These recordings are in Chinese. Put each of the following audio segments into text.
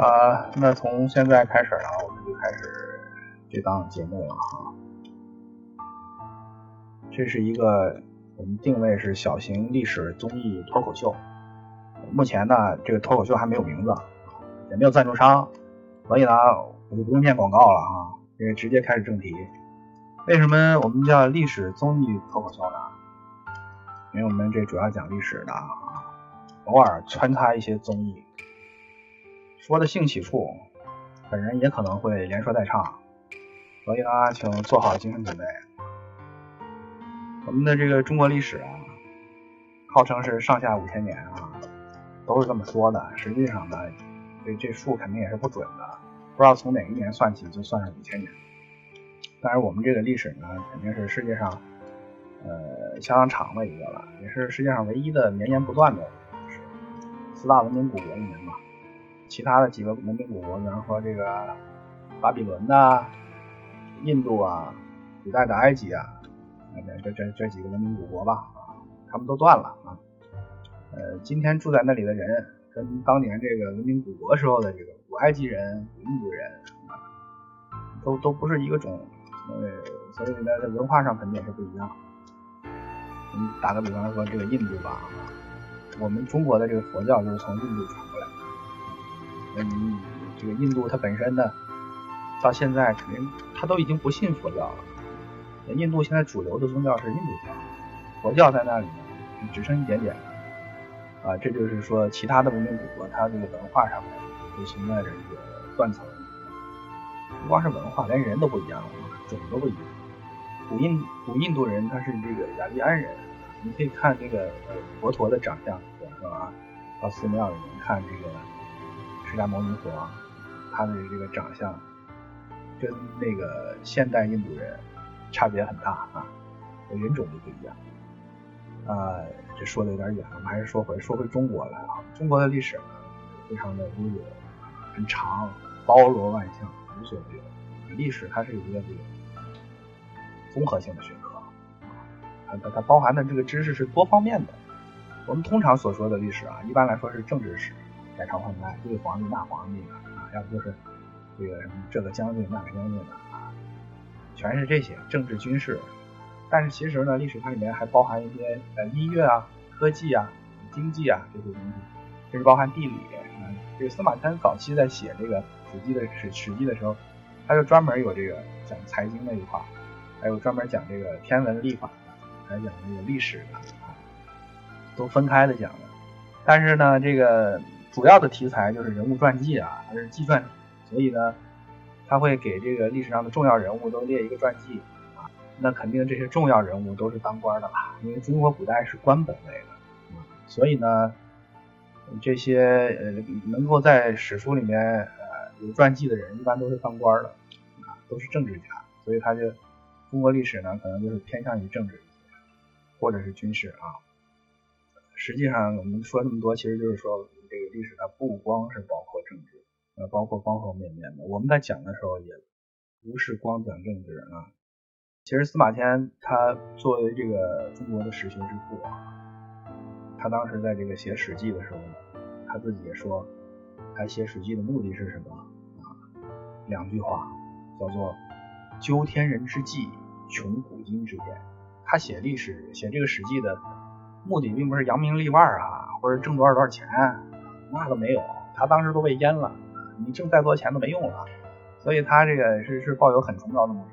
啊，那从现在开始呢，我们就开始这档节目了哈。这是一个我们定位是小型历史综艺脱口秀。目前呢，这个脱口秀还没有名字，也没有赞助商，所以呢，我就不用念广告了啊，因为直接开始正题。为什么我们叫历史综艺脱口秀呢？因为我们这主要讲历史的啊，偶尔穿插一些综艺。说的兴起处，本人也可能会连说带唱，所以呢，请做好精神准备。我们的这个中国历史啊，号称是上下五千年啊，都是这么说的。实际上呢，这这数肯定也是不准的，不知道从哪一年算起就算上五千年。但是我们这个历史呢，肯定是世界上呃相当长的一个了，也是世界上唯一的绵延不断的。四大文明古国里面嘛。其他的几个文明古国，比方说这个巴比伦呐、印度啊、古代的埃及啊，这这这几个文明古国吧，啊，他们都断了啊。呃，今天住在那里的人，跟当年这个文明古国时候的这个古埃及人、古印度人，都都不是一个种，呃，所以呢，在文化上肯定也是不一样。你打个比方说，这个印度吧，我们中国的这个佛教就是从印度传。嗯，这个印度它本身呢，到现在肯定它都已经不信佛教了。印度现在主流的宗教是印度教，佛教在那里呢，只剩一点点了。啊，这就是说，其他的文明古国它这个文化上面就存在着一个断层。不光是文化，连人都不一样了，种都不一样。古印古印度人他是这个雅利安人，你可以看这个佛陀的长相，对吧？到寺庙里面看这个。释迦牟尼佛，他的这个长相跟那个现代印度人差别很大啊，人种就不一样。啊，这说的有点远，我们还是说回说回中国来啊。中国的历史呢，非常的悠久，很长，包罗万象，无所不有。历史它是有一个这个综合性的学科，它它它包含的这个知识是多方面的。我们通常所说的历史啊，一般来说是政治史。改朝换代，这个皇帝那皇帝的啊，要不就是这个什么这个将军那个将军的啊，全是这些政治军事。但是其实呢，历史它里面还包含一些呃音乐啊、科技啊、经济啊这些东西，甚至包含地理。这个司马迁早期在写这个史记的史史记的时候，他就专门有这个讲财经的一块，还有专门讲这个天文历法的，还讲这个历史的，都分开的讲的。但是呢，这个。主要的题材就是人物传记啊，它是纪传，所以呢，他会给这个历史上的重要人物都列一个传记啊。那肯定这些重要人物都是当官的吧，因为中国古代是官本位的，所以呢，这些呃能够在史书里面呃有传记的人，一般都是当官的啊，都是政治家，所以他就中国历史呢，可能就是偏向于政治或者是军事啊。实际上我们说这么多，其实就是说。这个历史它不光是包括政治，呃，包括方方面面的。我们在讲的时候也不是光讲政治啊。其实司马迁他作为这个中国的史学之父啊，他当时在这个写《史记》的时候呢，他自己也说，他写《史记》的目的是什么啊？两句话，叫做“究天人之际，穷古今之变”。他写历史，写这个《史记》的目的，并不是扬名立万啊，或者挣多少多少钱。那都没有，他当时都被淹了，你挣再多钱都没用了，所以他这个是是抱有很崇高的目的。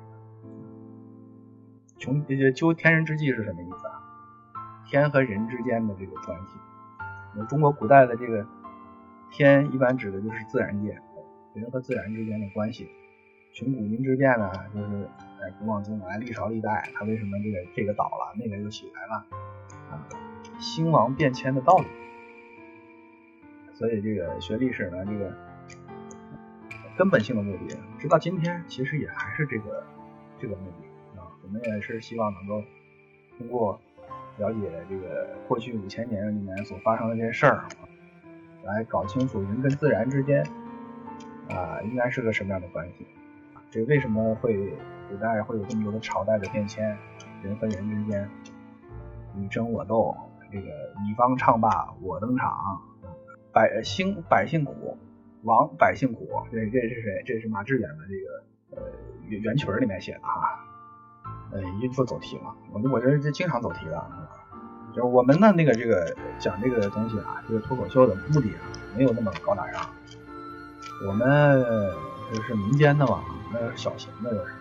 穷究天人之际是什么意思啊？天和人之间的这个关系。中国古代的这个天一般指的就是自然界，人和自然之间的关系。穷古今之变呢，就是哎古往今来历朝历代，它为什么这个这个倒了，那个又起来了啊？兴亡变迁的道理。所以这个学历史呢，这个根本性的目的，直到今天其实也还是这个这个目的啊。我们也是希望能够通过了解这个过去五千年里面所发生的这些事儿，来搞清楚人跟自然之间啊应该是个什么样的关系。这为什么会古代会有这么多的朝代的变迁，人和人之间你争我斗，这个你方唱罢我登场。百姓百姓苦，亡百姓苦，这这是谁？这是马致远的这个呃原曲里面写的哈。呃，一说走题了，我我这这经常走题的。就我们的那个这个讲这个东西啊，这个脱口秀的目的啊，没有那么高大上。我们就是民间的嘛，那是小型的，就是，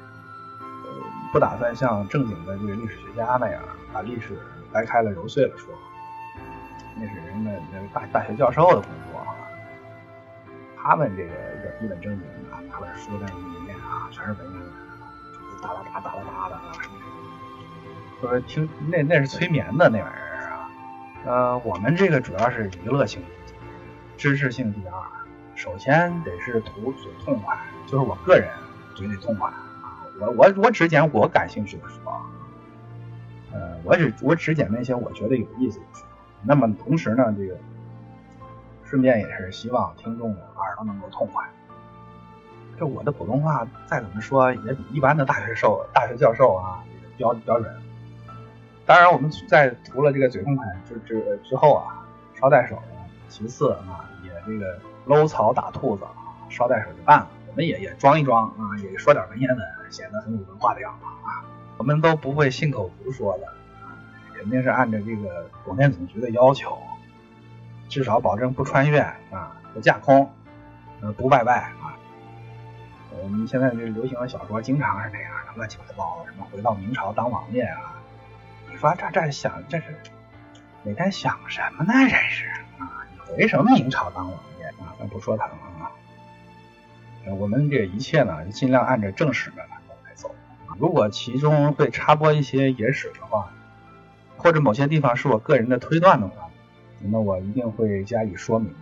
不打算像正经的这个历史学家那样把历史掰开了揉碎了说。那是人们那个大大学教授的工作啊，他们这个一本正经的拿本书在那里面啊，全是文言文，哒哒哒哒哒哒的啊什么什么，说听那那是催眠的那玩意儿啊。呃，我们这个主要是娱乐性，知识性第二，首先得是图嘴痛快，就是我个人嘴里痛快啊，我我我只捡我感兴趣的说，呃，我只我只捡那些我觉得有意思的书。那么同时呢，这个顺便也是希望听众耳朵能够痛快。这我的普通话再怎么说也比一般的大学授、大学教授啊标标准。当然，我们在除了这个嘴痛快之之之后啊，捎带手，其次啊，也这个搂草打兔子，捎带手就办了。我们也也装一装啊，也说点文言文，显得很有文化的样子啊。我们都不会信口胡说的。肯定是按照这个广电总局的要求，至少保证不穿越啊，不架空，呃，不拜拜啊。我们现在这流行的小说经常是这样的，乱七八糟，什么回到明朝当王爷啊。你说这这想这是每天想什么呢？这是啊，你回什么明朝当王爷啊？咱不说他了啊。我们这一切呢，尽量按照正史的来走。如果其中会插播一些野史的话。或者某些地方是我个人的推断的话，那我一定会加以说明。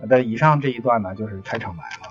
那以上这一段呢，就是开场白了。